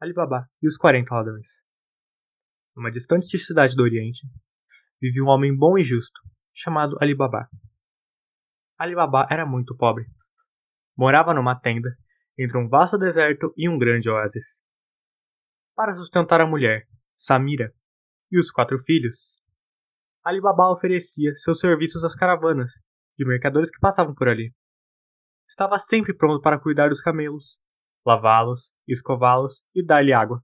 Alibaba e os 40 ladrões. Numa distante cidade do Oriente, vivia um homem bom e justo, chamado Alibaba. Alibaba era muito pobre. Morava numa tenda entre um vasto deserto e um grande oásis. Para sustentar a mulher, Samira, e os quatro filhos, Alibaba oferecia seus serviços às caravanas de mercadores que passavam por ali. Estava sempre pronto para cuidar dos camelos, lavá-los, escová-los e dar-lhe água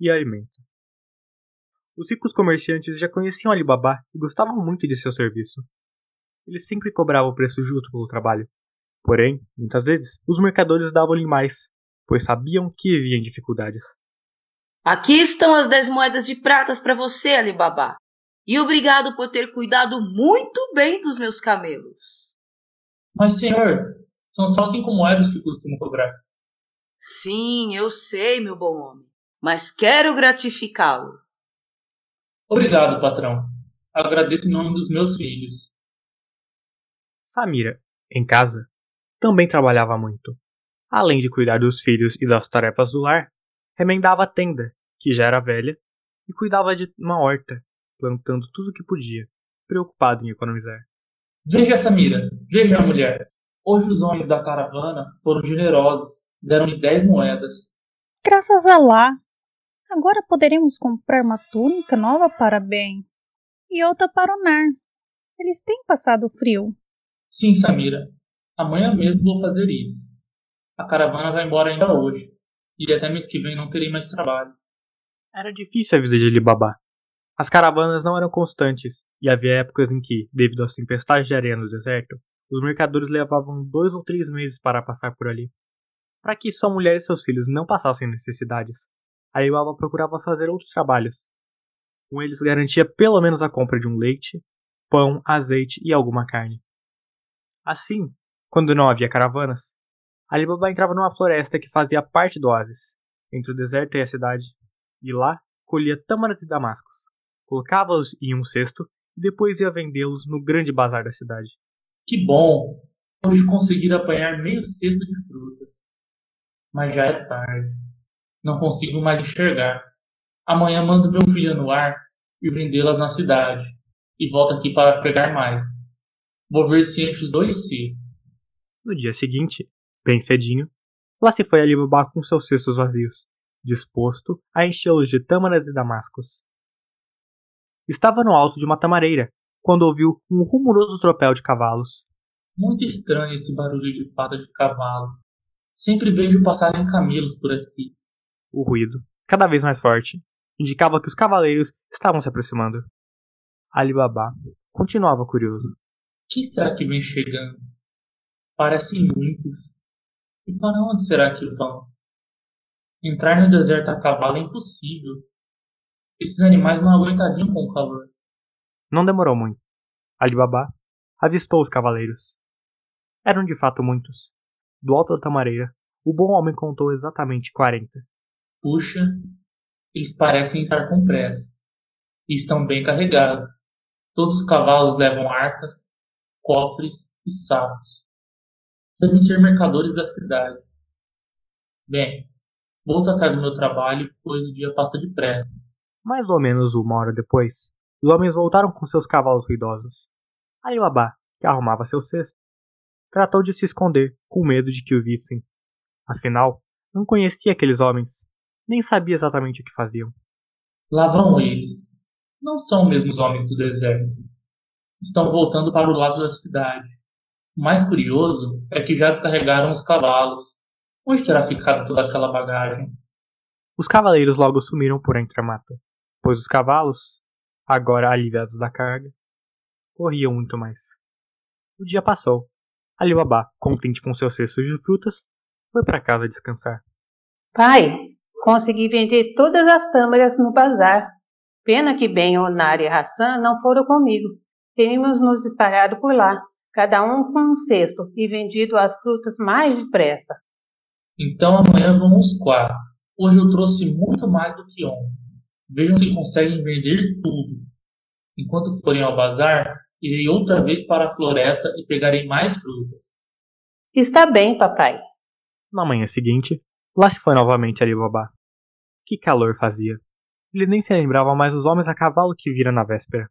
e alimento. Os ricos comerciantes já conheciam Alibaba e gostavam muito de seu serviço. Ele sempre cobrava o preço justo pelo trabalho. Porém, muitas vezes, os mercadores davam-lhe mais, pois sabiam que viviam dificuldades. Aqui estão as dez moedas de pratas para você, Alibaba. E obrigado por ter cuidado muito bem dos meus camelos. Mas, senhor, são só cinco moedas que costumo cobrar. Sim, eu sei, meu bom homem, mas quero gratificá-lo. Obrigado, patrão. Agradeço em nome dos meus filhos. Samira, em casa, também trabalhava muito. Além de cuidar dos filhos e das tarefas do lar, remendava a tenda, que já era velha, e cuidava de uma horta, plantando tudo o que podia, preocupado em economizar. Veja, Samira, veja a mulher. Hoje os homens da caravana foram generosos Deram-lhe dez moedas. Graças a lá. Agora poderemos comprar uma túnica nova para Ben e outra para o Nar. Eles têm passado frio. Sim, Samira. Amanhã mesmo vou fazer isso. A caravana vai embora ainda hoje. E até mês que vem não terei mais trabalho. Era difícil a vida de Alibaba. As caravanas não eram constantes, e havia épocas em que, devido às tempestades de areia no deserto, os mercadores levavam dois ou três meses para passar por ali. Para que sua mulher e seus filhos não passassem necessidades, Alibaba procurava fazer outros trabalhos. Com eles garantia pelo menos a compra de um leite, pão, azeite e alguma carne. Assim, quando não havia caravanas, Alibaba entrava numa floresta que fazia parte do oásis, entre o deserto e a cidade, e lá colhia tâmaras e damascos, colocava-os em um cesto e depois ia vendê-los no grande bazar da cidade. Que bom! Hoje conseguir apanhar meio cesto de frutas mas já é tarde. Não consigo mais enxergar. Amanhã mando meu filho no ar e vendê-las na cidade, e volto aqui para pegar mais. Vou ver se encho os dois cestos. No dia seguinte, bem cedinho, lá se foi Alibaba com seus cestos vazios, disposto a enchê-los de tâmaras e damascos. Estava no alto de uma tamareira, quando ouviu um rumoroso tropel de cavalos. Muito estranho esse barulho de pata de cavalo. Sempre vejo passarem camelos por aqui. O ruído, cada vez mais forte, indicava que os cavaleiros estavam se aproximando. Alibaba continuava curioso. Que será que vem chegando? Parecem muitos. E para onde será que vão? Entrar no deserto a cavalo é impossível. Esses animais não aguentariam com o calor. Não demorou muito. Alibaba avistou os cavaleiros. Eram de fato muitos do alto da tamareira, o bom homem contou exatamente quarenta. Puxa, eles parecem estar com pressa. E estão bem carregados. Todos os cavalos levam arcas, cofres e sacos. Devem ser mercadores da cidade. Bem, vou tratar do meu trabalho, pois o dia passa depressa. Mais ou menos uma hora depois, os homens voltaram com seus cavalos ruidosos. Alibaba, que arrumava seu cesto, tratou de se esconder, com medo de que o vissem. Afinal, não conhecia aqueles homens, nem sabia exatamente o que faziam. Lá vão eles. Não são mesmo os homens do deserto. Estão voltando para o lado da cidade. O mais curioso é que já descarregaram os cavalos. Onde terá ficado toda aquela bagagem? Os cavaleiros logo sumiram por entre a mata, pois os cavalos, agora aliviados da carga, corriam muito mais. O dia passou Alibaba, contente com seus cestos de frutas, foi para casa descansar. Pai, consegui vender todas as tâmaras no bazar. Pena que Ben, Onar e Hassan não foram comigo. Teríamos nos espalhado por lá, cada um com um cesto, e vendido as frutas mais depressa. Então amanhã vão os quatro. Hoje eu trouxe muito mais do que ontem. Vejam se conseguem vender tudo. Enquanto forem ao bazar, Irei outra vez para a floresta e pegarei mais frutas. Está bem, papai. Na manhã seguinte, lá se foi novamente Ali Babá. Que calor fazia! Ele nem se lembrava mais dos homens a cavalo que vira na véspera.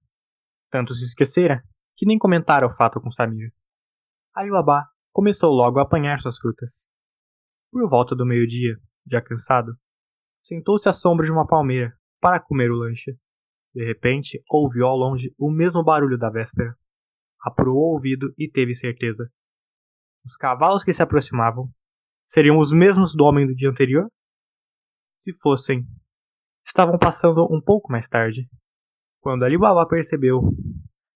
Tanto se esquecera que nem comentara o fato com Samir. Ali Baba começou logo a apanhar suas frutas. Por volta do meio-dia, já cansado, sentou-se à sombra de uma palmeira para comer o lanche. De repente, ouviu ao longe o mesmo barulho da véspera. Apurou o ouvido e teve certeza. Os cavalos que se aproximavam seriam os mesmos do homem do dia anterior? Se fossem, estavam passando um pouco mais tarde. Quando Ali Baba percebeu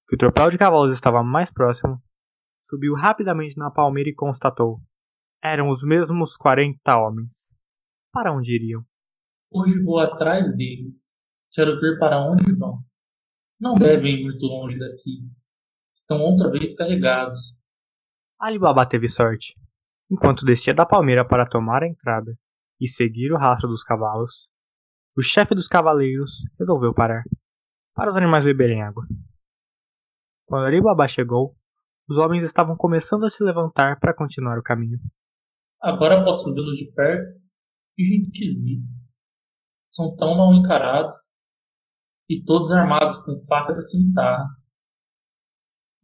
que o tropel de cavalos estava mais próximo, subiu rapidamente na palmeira e constatou: eram os mesmos quarenta homens. Para onde iriam? Hoje vou atrás deles. Quero ver para onde vão. Não devem ir muito longe daqui. Estão outra vez carregados. Ali Baba teve sorte. Enquanto descia da palmeira para tomar a entrada e seguir o rastro dos cavalos, o chefe dos cavaleiros resolveu parar para os animais beberem água. Quando Ali Baba chegou, os homens estavam começando a se levantar para continuar o caminho. Agora posso vê-los de perto. Que gente esquisita. São tão mal encarados. E todos armados com facas e cimitarras.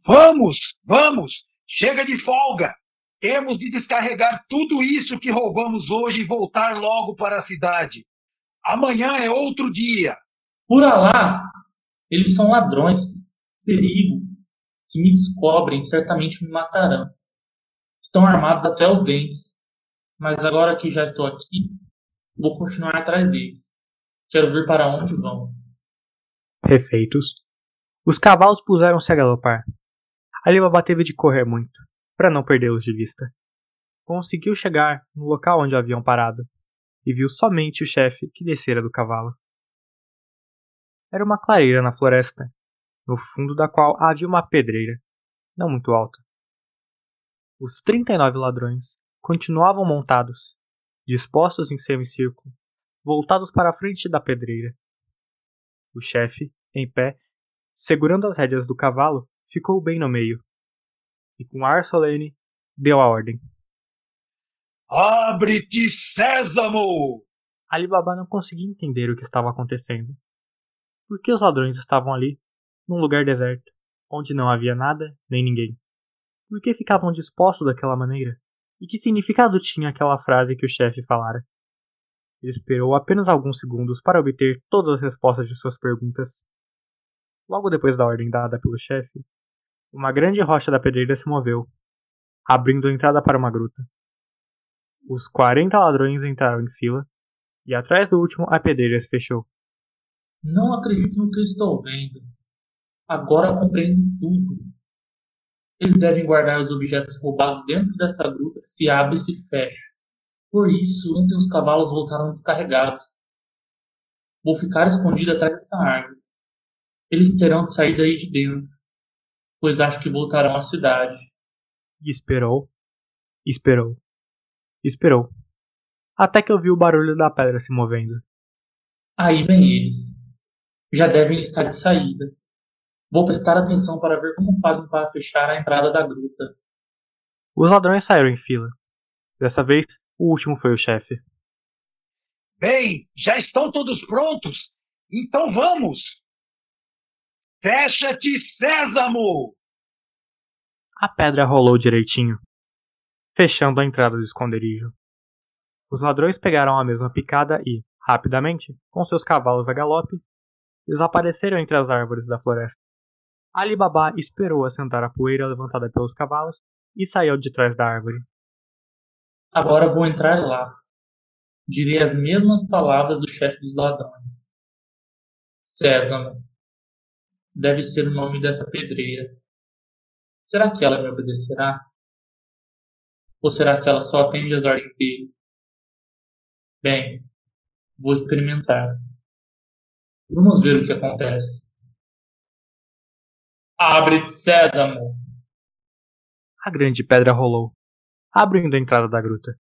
Vamos, vamos! Chega de folga! Temos de descarregar tudo isso que roubamos hoje e voltar logo para a cidade. Amanhã é outro dia. Por lá! Eles são ladrões. Perigo. Se me descobrem, certamente me matarão. Estão armados até os dentes. Mas agora que já estou aqui, vou continuar atrás deles. Quero ver para onde vão. Refeitos, os cavalos puseram-se a galopar. Alibaba teve de correr muito, para não perdê-los de vista. Conseguiu chegar no local onde haviam parado e viu somente o chefe que descera do cavalo. Era uma clareira na floresta, no fundo da qual havia uma pedreira, não muito alta. Os trinta e nove ladrões continuavam montados, dispostos em semicírculo, voltados para a frente da pedreira. O chefe, em pé, segurando as rédeas do cavalo, ficou bem no meio, e com ar solene deu a ordem. Abre-te, Sésamo! Ali Baba não conseguia entender o que estava acontecendo. Por que os ladrões estavam ali, num lugar deserto, onde não havia nada nem ninguém? Por que ficavam dispostos daquela maneira? E que significado tinha aquela frase que o chefe falara? Ele esperou apenas alguns segundos para obter todas as respostas de suas perguntas. Logo depois da ordem dada pelo chefe, uma grande rocha da pedreira se moveu, abrindo a entrada para uma gruta. Os quarenta ladrões entraram em fila, e atrás do último a pedreira se fechou. Não acredito no que estou vendo. Agora compreendo tudo. Eles devem guardar os objetos roubados dentro dessa gruta que se abre e se fecha. Por isso, ontem os cavalos voltaram descarregados. Vou ficar escondido atrás dessa árvore. Eles terão de sair daí de dentro, pois acho que voltarão à cidade. E esperou, esperou, esperou, até que ouviu o barulho da pedra se movendo. Aí vem eles. Já devem estar de saída. Vou prestar atenção para ver como fazem para fechar a entrada da gruta. Os ladrões saíram em fila. Dessa vez, o último foi o chefe. Bem, já estão todos prontos? Então vamos! Fecha-te, Sésamo! A pedra rolou direitinho, fechando a entrada do esconderijo. Os ladrões pegaram a mesma picada e, rapidamente, com seus cavalos a galope, desapareceram entre as árvores da floresta. Ali Baba esperou assentar a poeira levantada pelos cavalos e saiu de trás da árvore. Agora vou entrar lá. Direi as mesmas palavras do chefe dos ladrões. Sésamo. Deve ser o nome dessa pedreira. Será que ela me obedecerá? Ou será que ela só atende às ordens dele? Bem, vou experimentar. Vamos ver o que acontece. Abre-te, Sésamo! A grande pedra rolou, abrindo a entrada da gruta.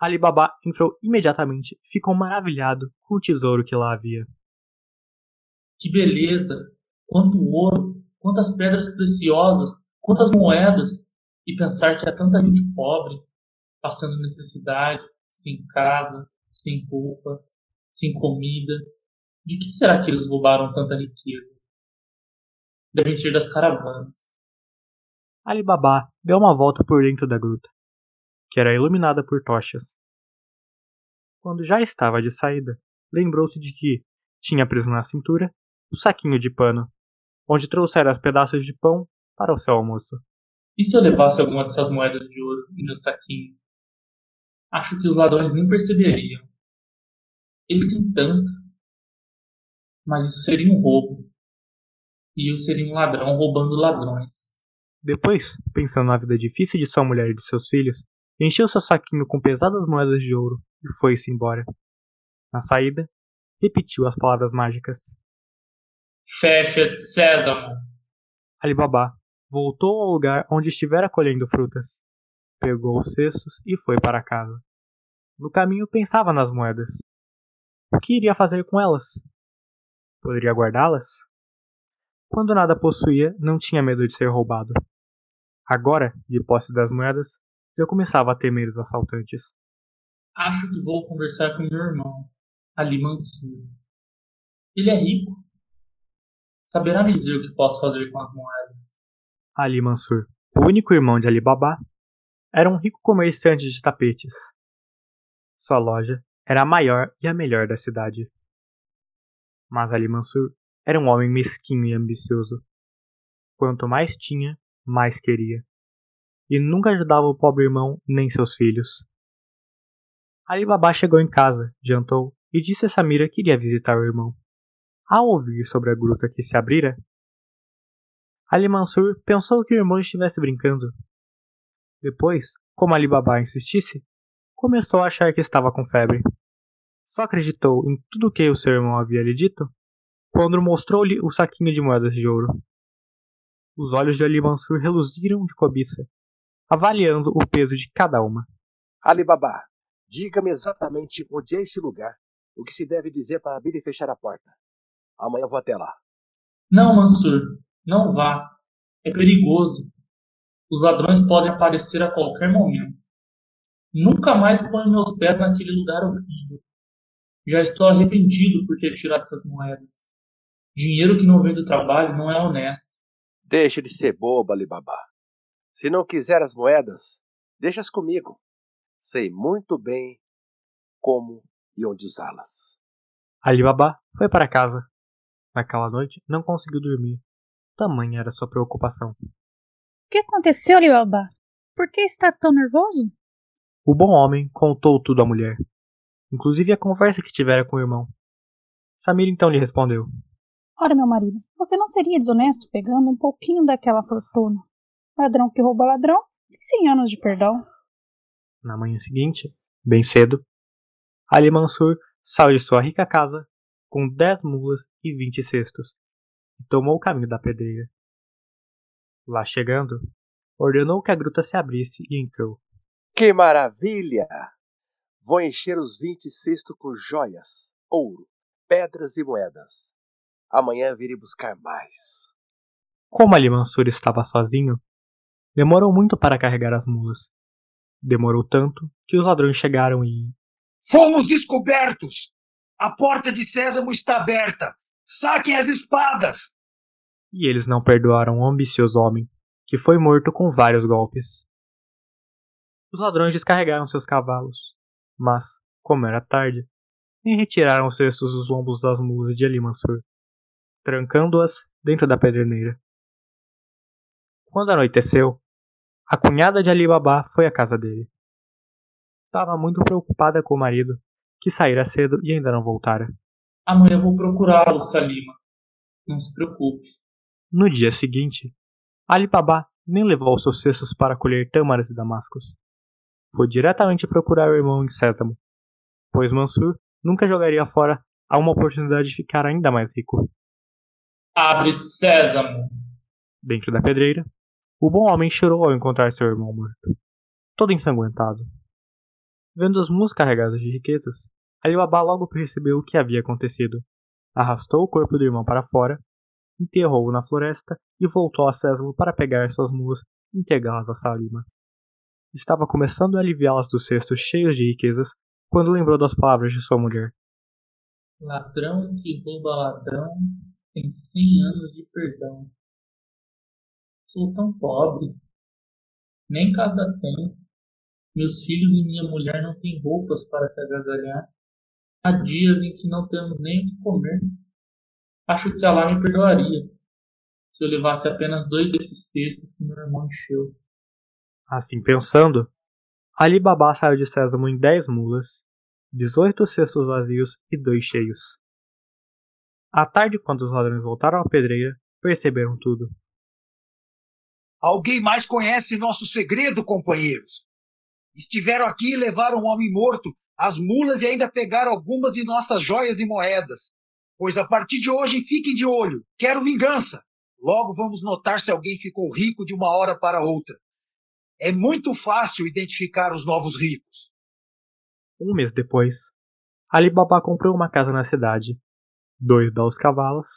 Ali Baba entrou imediatamente e ficou maravilhado com o tesouro que lá havia. Que beleza! Quanto ouro! Quantas pedras preciosas! Quantas moedas! E pensar que há tanta gente pobre, passando necessidade, sem casa, sem roupas, sem comida. De que será que eles roubaram tanta riqueza? Devem ser das caravanas. Ali Baba deu uma volta por dentro da gruta, que era iluminada por tochas. Quando já estava de saída, lembrou-se de que tinha preso na cintura o saquinho de pano, onde trouxera os pedaços de pão para o seu almoço. E se eu levasse alguma dessas moedas de ouro em meu saquinho? Acho que os ladrões nem perceberiam. Eles têm tanto. Mas isso seria um roubo. E eu seria um ladrão roubando ladrões. Depois, pensando na vida difícil de sua mulher e de seus filhos, encheu seu saquinho com pesadas moedas de ouro e foi-se embora. Na saída, repetiu as palavras mágicas. Fecha-te, sésamo! Alibaba voltou ao lugar onde estivera colhendo frutas. Pegou os cestos e foi para casa. No caminho pensava nas moedas. O que iria fazer com elas? Poderia guardá-las? Quando nada possuía, não tinha medo de ser roubado. Agora, de posse das moedas, já começava a temer os assaltantes. Acho que vou conversar com meu irmão, Ali Mansur. Ele é rico. Saberá me dizer o que posso fazer com as moedas. Ali Mansur, o único irmão de Ali Baba, era um rico comerciante de tapetes. Sua loja era a maior e a melhor da cidade. Mas Ali Mansur era um homem mesquinho e ambicioso. Quanto mais tinha, mais queria. E nunca ajudava o pobre irmão nem seus filhos. Ali Baba chegou em casa, jantou e disse a Samira que iria visitar o irmão. Ao ouvir sobre a gruta que se abrira, Ali Mansur pensou que o irmão estivesse brincando. Depois, como Ali Baba insistisse, começou a achar que estava com febre. Só acreditou em tudo o que o seu irmão havia lhe dito quando mostrou-lhe o saquinho de moedas de ouro. Os olhos de Ali Mansur reluziram de cobiça, avaliando o peso de cada uma. Ali Baba, diga-me exatamente onde é esse lugar, o que se deve dizer para abrir e fechar a porta. Amanhã vou até lá. Não, Mansur, não vá. É perigoso. Os ladrões podem aparecer a qualquer momento. Nunca mais ponho meus pés naquele lugar horrível. Já estou arrependido por ter tirado essas moedas. Dinheiro que não vem do trabalho não é honesto. Deixe de ser boba, Alibaba. Se não quiser as moedas, deixa-as comigo. Sei muito bem como e onde usá-las. Alibaba foi para casa. Naquela noite não conseguiu dormir. Tamanha era sua preocupação. O que aconteceu, Alibaba? Por que está tão nervoso? O bom homem contou tudo à mulher, inclusive a conversa que tivera com o irmão. Samir então lhe respondeu: Ora, meu marido, você não seria desonesto pegando um pouquinho daquela fortuna? Ladrão que rouba ladrão tem cem anos de perdão. Na manhã seguinte, bem cedo, Ali Mansur saiu de sua rica casa com dez mulas e vinte cestos e tomou o caminho da pedreira. Lá chegando, ordenou que a gruta se abrisse e entrou. Que maravilha! Vou encher os vinte cestos com joias, ouro, pedras e moedas. Amanhã virei buscar mais. Como Ali Mansur estava sozinho, demorou muito para carregar as mulas. Demorou tanto que os ladrões chegaram e. Fomos descobertos! A porta de Sésamo está aberta! Saquem as espadas! E eles não perdoaram o ambicioso homem, que foi morto com vários golpes. Os ladrões descarregaram seus cavalos, mas, como era tarde, nem retiraram os cestos dos lombos das mulas de Ali Mansur trancando-as dentro da pedreneira. Quando anoiteceu, a cunhada de Ali Baba foi à casa dele. Estava muito preocupada com o marido, que saíra cedo e ainda não voltara. Amanhã vou procurá-lo, Salima. Não se preocupe. No dia seguinte, Ali Baba nem levou seus cestos para colher tâmaras e damascos. Foi diretamente procurar o irmão em Sésamo, pois Mansur nunca jogaria fora a uma oportunidade de ficar ainda mais rico. Abre-te, Sésamo! Dentro da pedreira, o bom homem chorou ao encontrar seu irmão morto, todo ensanguentado. Vendo as mulas carregadas de riquezas, Alibaba logo percebeu o que havia acontecido. Arrastou o corpo do irmão para fora, enterrou-o na floresta e voltou a Sésamo para pegar suas mulas e entregá-las a Salima. Estava começando a aliviá-las dos cestos cheios de riquezas quando lembrou das palavras de sua mulher. Ladrão que rouba ladrão tem cem anos de perdão. Sou tão pobre, nem casa tenho. Meus filhos e minha mulher não têm roupas para se agasalhar. Há dias em que não temos nem o que comer. Acho que Allah me perdoaria se eu levasse apenas dois desses cestos que meu irmão encheu. Assim pensando, Ali Baba saiu de Sésamo em dez mulas, dezoito cestos vazios e dois cheios. À tarde, quando os ladrões voltaram à pedreira, perceberam tudo. Alguém mais conhece nosso segredo, companheiros? Estiveram aqui e levaram um homem morto, as mulas e ainda pegaram algumas de nossas joias e moedas. Pois a partir de hoje fiquem de olho. Quero vingança. Logo vamos notar se alguém ficou rico de uma hora para outra. É muito fácil identificar os novos ricos. Um mês depois, Ali Baba comprou uma casa na cidade, dois belos cavalos,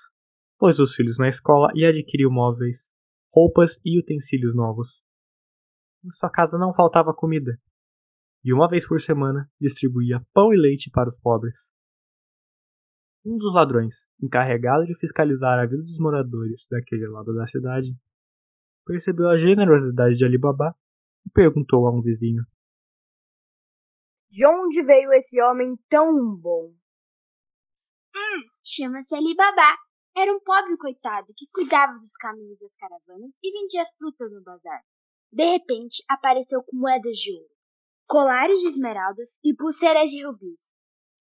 pôs os filhos na escola e adquiriu móveis, roupas e utensílios novos. Em sua casa não faltava comida, e uma vez por semana distribuía pão e leite para os pobres. Um dos ladrões, encarregado de fiscalizar a vida dos moradores daquele lado da cidade, percebeu a generosidade de Alibaba e perguntou a um vizinho: De onde veio esse homem tão bom? Hum, chama-se Alibaba. Era um pobre coitado que cuidava dos caminhos das caravanas e vendia as frutas no bazar. De repente, apareceu com moedas de ouro, colares de esmeraldas e pulseiras de rubis.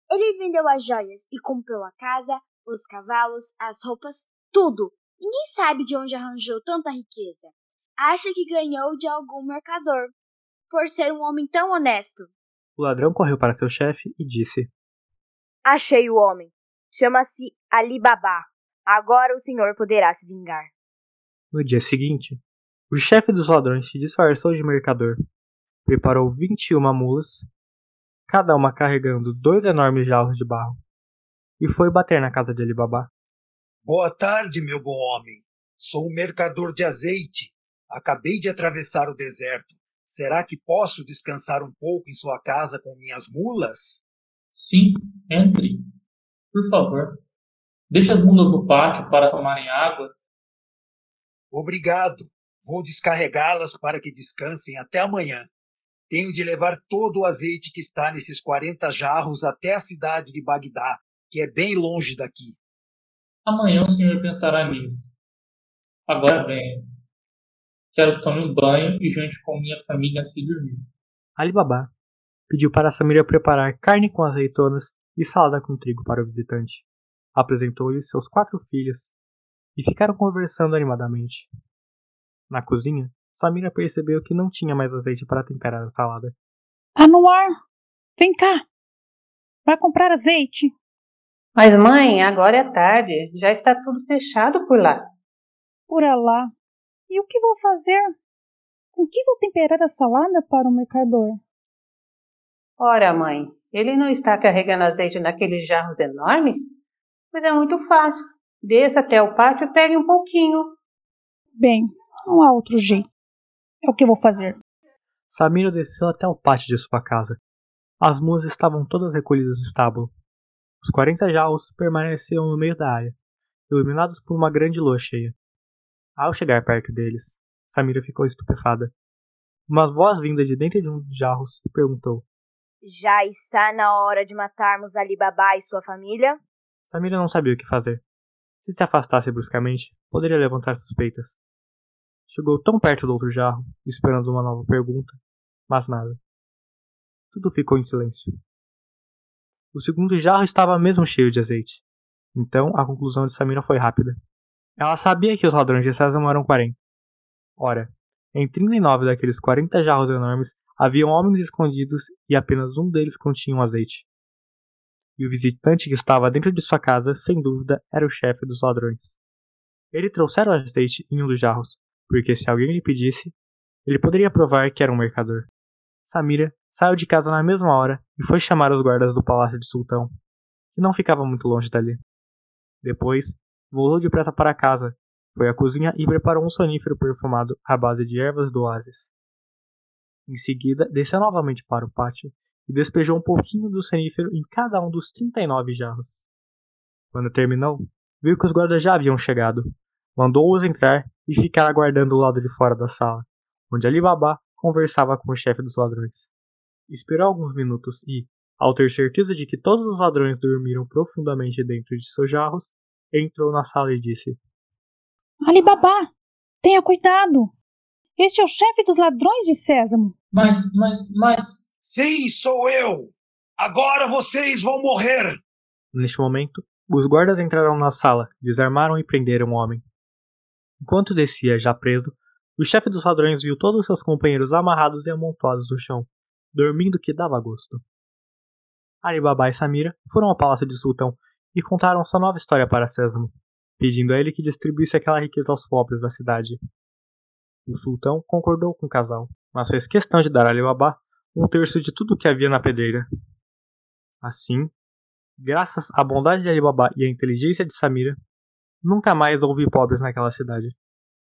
Ele vendeu as joias e comprou a casa, os cavalos, as roupas, tudo. Ninguém sabe de onde arranjou tanta riqueza. Acha que ganhou de algum mercador, por ser um homem tão honesto. O ladrão correu para seu chefe e disse: Achei o homem. Chama-se Ali Baba. Agora o senhor poderá se vingar. No dia seguinte, o chefe dos ladrões se disfarçou de mercador, preparou 21 mulas, cada uma carregando dois enormes jarros de barro, e foi bater na casa de Alibaba. Boa tarde, meu bom homem. Sou um mercador de azeite. Acabei de atravessar o deserto. Será que posso descansar um pouco em sua casa com minhas mulas? Sim, entre. Por favor. Deixe as mulas no pátio para tomarem água. Obrigado. Vou descarregá-las para que descansem até amanhã. Tenho de levar todo o azeite que está nesses 40 jarros até a cidade de Bagdá, que é bem longe daqui. Amanhã o senhor pensará nisso. Agora bem, quero que tome um banho e jante com minha família antes de dormir. Ali Baba pediu para Samira preparar carne com azeitonas e salada com trigo para o visitante. Apresentou-lhe seus quatro filhos e ficaram conversando animadamente. Na cozinha, Samira percebeu que não tinha mais azeite para temperar a salada. Anuar, vem cá. Vai comprar azeite. Mas mãe, agora é tarde. Já está tudo fechado por lá. Por lá. E o que vou fazer? Com que vou temperar a salada para o mercador? Ora, mãe, ele não está carregando azeite naqueles jarros enormes? Pois é muito fácil. Desça até o pátio e pegue um pouquinho. Bem, não há outro jeito. É o que vou fazer. Samira desceu até o pátio de sua casa. As mulas estavam todas recolhidas no estábulo. Os quarenta jarros permaneciam no meio da área, iluminados por uma grande lua cheia. Ao chegar perto deles, Samira ficou estupefada. Umas boas-vindas de dentro de um dos jarros perguntou: Já está na hora de matarmos Ali Baba e sua família? Samira não sabia o que fazer. Se se afastasse bruscamente, poderia levantar suspeitas. Chegou tão perto do outro jarro, esperando uma nova pergunta, mas nada. Tudo ficou em silêncio. O segundo jarro estava mesmo cheio de azeite. Então a conclusão de Samira foi rápida. Ela sabia que os ladrões de Sésamo eram 40. Ora, em 39 daqueles 40 jarros enormes haviam homens escondidos e apenas um deles continha um azeite. E o visitante que estava dentro de sua casa, sem dúvida, era o chefe dos ladrões. Ele trouxera o azeite em um dos jarros, porque se alguém lhe pedisse, ele poderia provar que era um mercador. Samira saiu de casa na mesma hora e foi chamar os guardas do palácio de Sultão, que não ficava muito longe dali. Depois, Voltou depressa para casa, foi à cozinha e preparou um sonífero perfumado à base de ervas do oásis. Em seguida, desceu novamente para o pátio e despejou um pouquinho do sonífero em cada um dos 39 jarros. Quando terminou, viu que os guardas já haviam chegado. Mandou-os entrar e ficar aguardando do lado de fora da sala, onde Ali Baba conversava com o chefe dos ladrões. Esperou alguns minutos e, ao ter certeza de que todos os ladrões dormiram profundamente dentro de seus jarros, entrou na sala e disse: Ali Baba, tenha cuidado! Este é o chefe dos ladrões de Sésamo. Mas, mas, mas. Sim, sou eu! Agora vocês vão morrer! Neste momento, os guardas entraram na sala, desarmaram e prenderam o homem. Enquanto descia, já preso, o chefe dos ladrões viu todos seus companheiros amarrados e amontoados no chão, dormindo que dava gosto. Alibaba e Samira foram ao palácio de Sultão e contaram sua nova história para Sésamo, pedindo a ele que distribuísse aquela riqueza aos pobres da cidade. O sultão concordou com o casal, mas fez questão de dar a Alibaba um terço de tudo o que havia na pedreira. Assim, graças à bondade de Alibaba e à inteligência de Samira, nunca mais houve pobres naquela cidade.